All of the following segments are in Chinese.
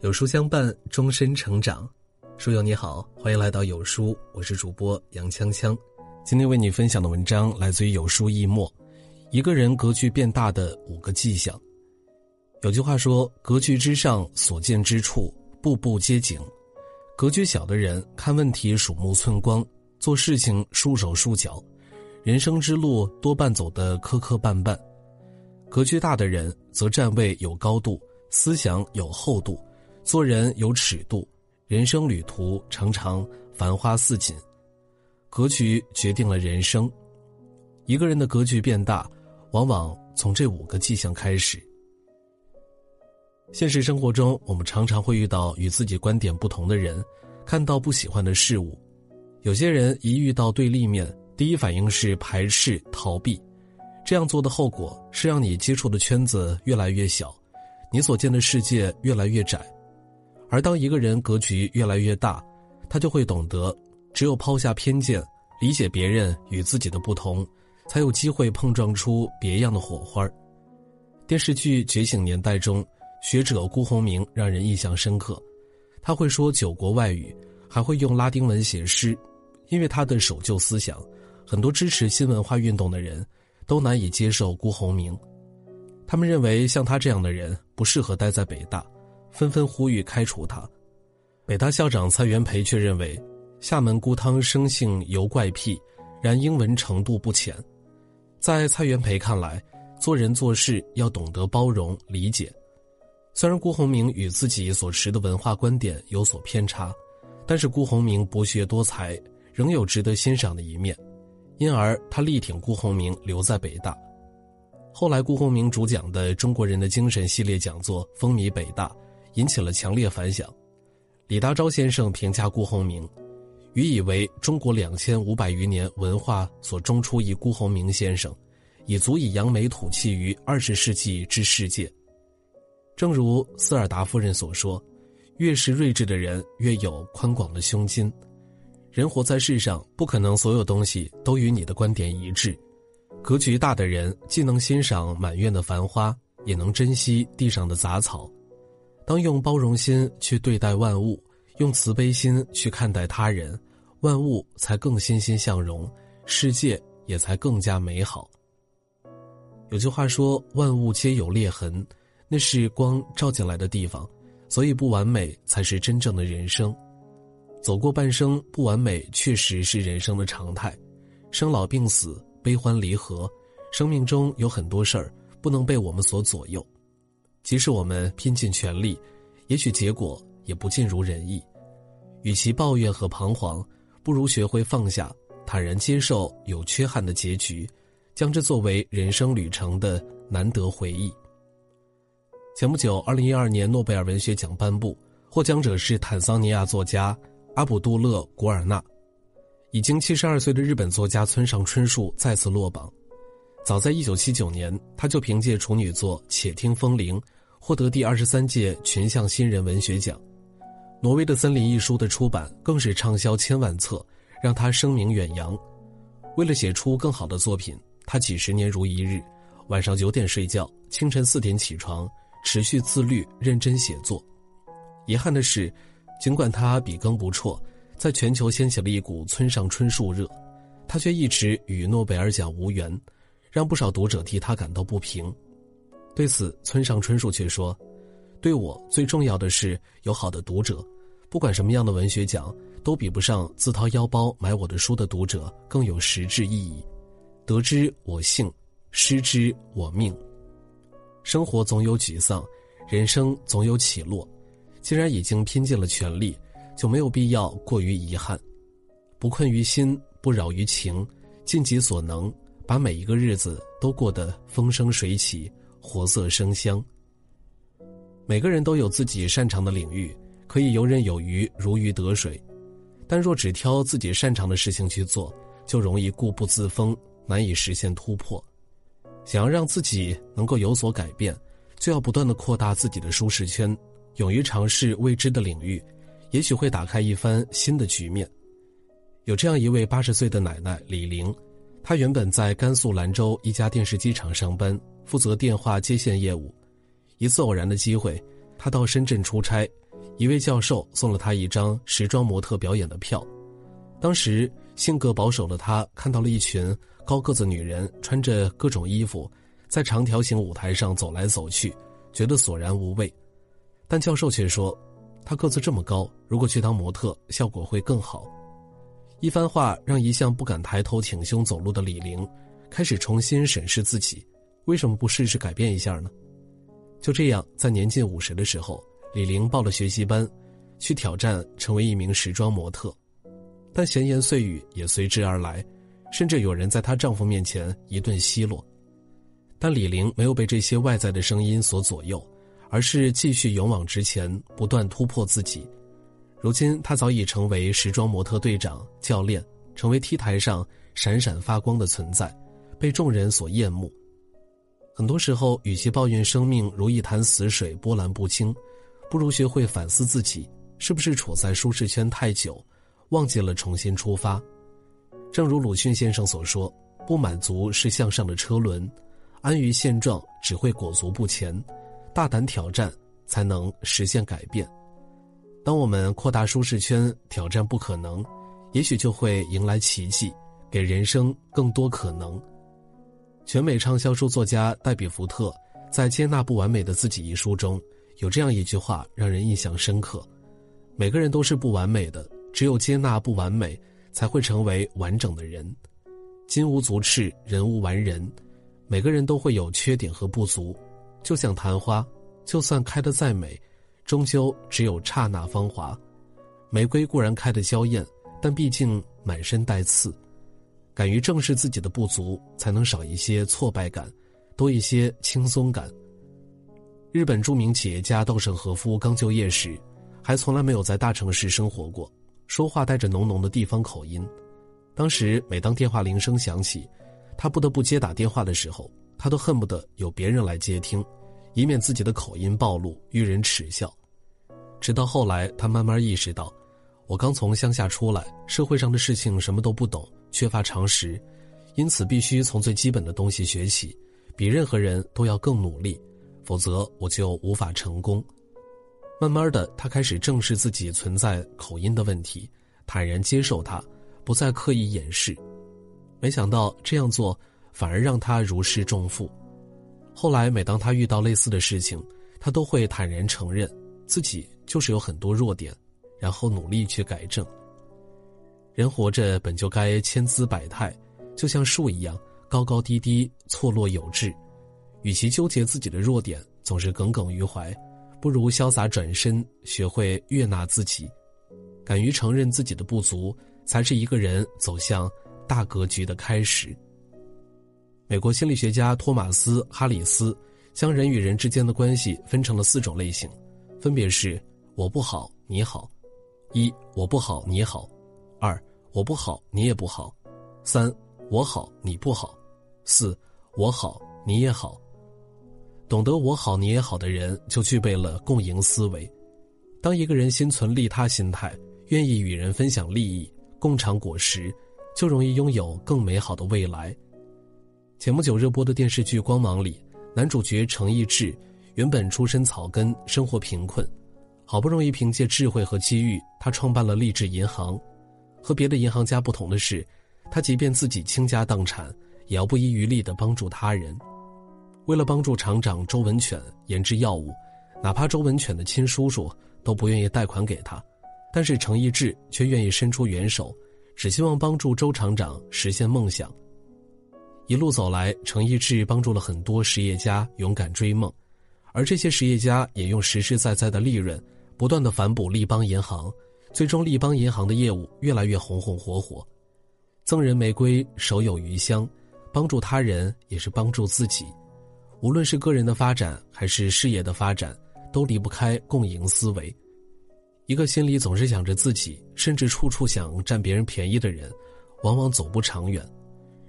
有书相伴，终身成长。书友你好，欢迎来到有书，我是主播杨锵锵。今天为你分享的文章来自于有书易墨。一个人格局变大的五个迹象。有句话说：“格局之上，所见之处，步步皆景。”格局小的人看问题鼠目寸光，做事情束手束脚，人生之路多半走得磕磕绊绊。格局大的人则站位有高度，思想有厚度，做人有尺度，人生旅途常常繁花似锦。格局决定了人生，一个人的格局变大。往往从这五个迹象开始。现实生活中，我们常常会遇到与自己观点不同的人，看到不喜欢的事物。有些人一遇到对立面，第一反应是排斥、逃避。这样做的后果是让你接触的圈子越来越小，你所见的世界越来越窄。而当一个人格局越来越大，他就会懂得，只有抛下偏见，理解别人与自己的不同。才有机会碰撞出别样的火花电视剧《觉醒年代》中，学者辜鸿铭让人印象深刻。他会说九国外语，还会用拉丁文写诗。因为他的守旧思想，很多支持新文化运动的人都难以接受辜鸿铭。他们认为像他这样的人不适合待在北大，纷纷呼吁开除他。北大校长蔡元培却认为，厦门孤汤生性犹怪癖，然英文程度不浅。在蔡元培看来，做人做事要懂得包容理解。虽然辜鸿铭与自己所持的文化观点有所偏差，但是辜鸿铭博学多才，仍有值得欣赏的一面，因而他力挺辜鸿铭留在北大。后来，辜鸿铭主讲的《中国人的精神》系列讲座风靡北大，引起了强烈反响。李大钊先生评价辜鸿铭。予以为中国两千五百余年文化所中出一辜鸿铭先生，已足以扬眉吐气于二十世纪之世界。正如斯尔达夫人所说：“越是睿智的人，越有宽广的胸襟。”人活在世上，不可能所有东西都与你的观点一致。格局大的人，既能欣赏满院的繁花，也能珍惜地上的杂草。当用包容心去对待万物。用慈悲心去看待他人，万物才更欣欣向荣，世界也才更加美好。有句话说：“万物皆有裂痕，那是光照进来的地方，所以不完美才是真正的人生。走过半生，不完美确实是人生的常态。生老病死、悲欢离合，生命中有很多事儿不能被我们所左右。即使我们拼尽全力，也许结果……”也不尽如人意，与其抱怨和彷徨，不如学会放下，坦然接受有缺憾的结局，将之作为人生旅程的难得回忆。前不久，二零一二年诺贝尔文学奖颁布，获奖者是坦桑尼亚作家阿卜杜勒·古尔纳。已经七十二岁的日本作家村上春树再次落榜。早在一九七九年，他就凭借处女作《且听风铃》获得第二十三届群像新人文学奖。挪威的森林一书的出版更是畅销千万册，让他声名远扬。为了写出更好的作品，他几十年如一日，晚上九点睡觉，清晨四点起床，持续自律认真写作。遗憾的是，尽管他笔耕不辍，在全球掀起了一股村上春树热，他却一直与诺贝尔奖无缘，让不少读者替他感到不平。对此，村上春树却说：“对我最重要的是有好的读者。”不管什么样的文学奖，都比不上自掏腰包买我的书的读者更有实质意义。得之我幸，失之我命。生活总有沮丧，人生总有起落。既然已经拼尽了全力，就没有必要过于遗憾。不困于心，不扰于情，尽己所能，把每一个日子都过得风生水起，活色生香。每个人都有自己擅长的领域。可以游刃有余，如鱼得水，但若只挑自己擅长的事情去做，就容易固步自封，难以实现突破。想要让自己能够有所改变，就要不断的扩大自己的舒适圈，勇于尝试未知的领域，也许会打开一番新的局面。有这样一位八十岁的奶奶李玲，她原本在甘肃兰州一家电视机厂上班，负责电话接线业务。一次偶然的机会，他到深圳出差。一位教授送了他一张时装模特表演的票。当时性格保守的他看到了一群高个子女人穿着各种衣服，在长条形舞台上走来走去，觉得索然无味。但教授却说，他个子这么高，如果去当模特，效果会更好。一番话让一向不敢抬头挺胸走路的李玲，开始重新审视自己，为什么不试试改变一下呢？就这样，在年近五十的时候，李玲报了学习班，去挑战成为一名时装模特。但闲言碎语也随之而来，甚至有人在她丈夫面前一顿奚落。但李玲没有被这些外在的声音所左右，而是继续勇往直前，不断突破自己。如今，她早已成为时装模特队长、教练，成为 T 台上闪闪发光的存在，被众人所厌恶。很多时候，与其抱怨生命如一潭死水波澜不惊，不如学会反思自己是不是处在舒适圈太久，忘记了重新出发。正如鲁迅先生所说：“不满足是向上的车轮，安于现状只会裹足不前，大胆挑战才能实现改变。”当我们扩大舒适圈，挑战不可能，也许就会迎来奇迹，给人生更多可能。全美畅销书作家戴比福特在《接纳不完美的自己》一书中，有这样一句话让人印象深刻：每个人都是不完美的，只有接纳不完美，才会成为完整的人。金无足赤，人无完人，每个人都会有缺点和不足，就像昙花，就算开得再美，终究只有刹那芳华。玫瑰固然开得娇艳，但毕竟满身带刺。敢于正视自己的不足，才能少一些挫败感，多一些轻松感。日本著名企业家稻盛和夫刚就业时，还从来没有在大城市生活过，说话带着浓浓的地方口音。当时每当电话铃声响起，他不得不接打电话的时候，他都恨不得有别人来接听，以免自己的口音暴露，遇人耻笑。直到后来，他慢慢意识到，我刚从乡下出来，社会上的事情什么都不懂。缺乏常识，因此必须从最基本的东西学起，比任何人都要更努力，否则我就无法成功。慢慢的，他开始正视自己存在口音的问题，坦然接受它，不再刻意掩饰。没想到这样做反而让他如释重负。后来，每当他遇到类似的事情，他都会坦然承认自己就是有很多弱点，然后努力去改正。人活着本就该千姿百态，就像树一样高高低低、错落有致。与其纠结自己的弱点，总是耿耿于怀，不如潇洒转身，学会悦纳自己，敢于承认自己的不足，才是一个人走向大格局的开始。美国心理学家托马斯·哈里斯将人与人之间的关系分成了四种类型，分别是：我不好，你好；一我不好，你好。二，我不好，你也不好；三，我好，你不好；四，我好，你也好。懂得我好你也好的人，就具备了共赢思维。当一个人心存利他心态，愿意与人分享利益、共尝果实，就容易拥有更美好的未来。前不久热播的电视剧《光芒》里，男主角程逸志原本出身草根，生活贫困，好不容易凭借智慧和机遇，他创办了励志银行。和别的银行家不同的是，他即便自己倾家荡产，也要不遗余力地帮助他人。为了帮助厂长周文犬研制药物，哪怕周文犬的亲叔叔都不愿意贷款给他，但是程逸志却愿意伸出援手，只希望帮助周厂长实现梦想。一路走来，程逸志帮助了很多实业家勇敢追梦，而这些实业家也用实实在在的利润，不断地反哺立邦银行。最终，立邦银行的业务越来越红红火火。赠人玫瑰，手有余香，帮助他人也是帮助自己。无论是个人的发展还是事业的发展，都离不开共赢思维。一个心里总是想着自己，甚至处处想占别人便宜的人，往往走不长远。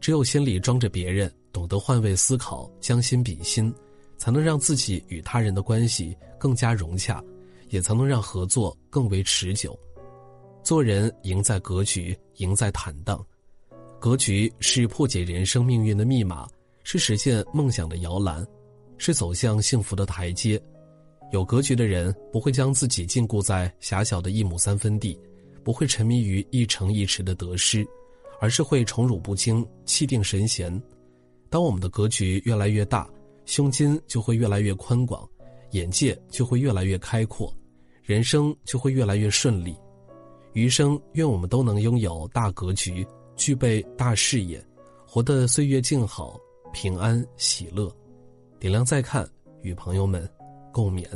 只有心里装着别人，懂得换位思考，将心比心，才能让自己与他人的关系更加融洽，也才能让合作更为持久。做人赢在格局，赢在坦荡。格局是破解人生命运的密码，是实现梦想的摇篮，是走向幸福的台阶。有格局的人不会将自己禁锢在狭小的一亩三分地，不会沉迷于一城一池的得失，而是会宠辱不惊，气定神闲。当我们的格局越来越大，胸襟就会越来越宽广，眼界就会越来越开阔，人生就会越来越顺利。余生，愿我们都能拥有大格局，具备大视野，活得岁月静好，平安喜乐。点亮再看，与朋友们共勉。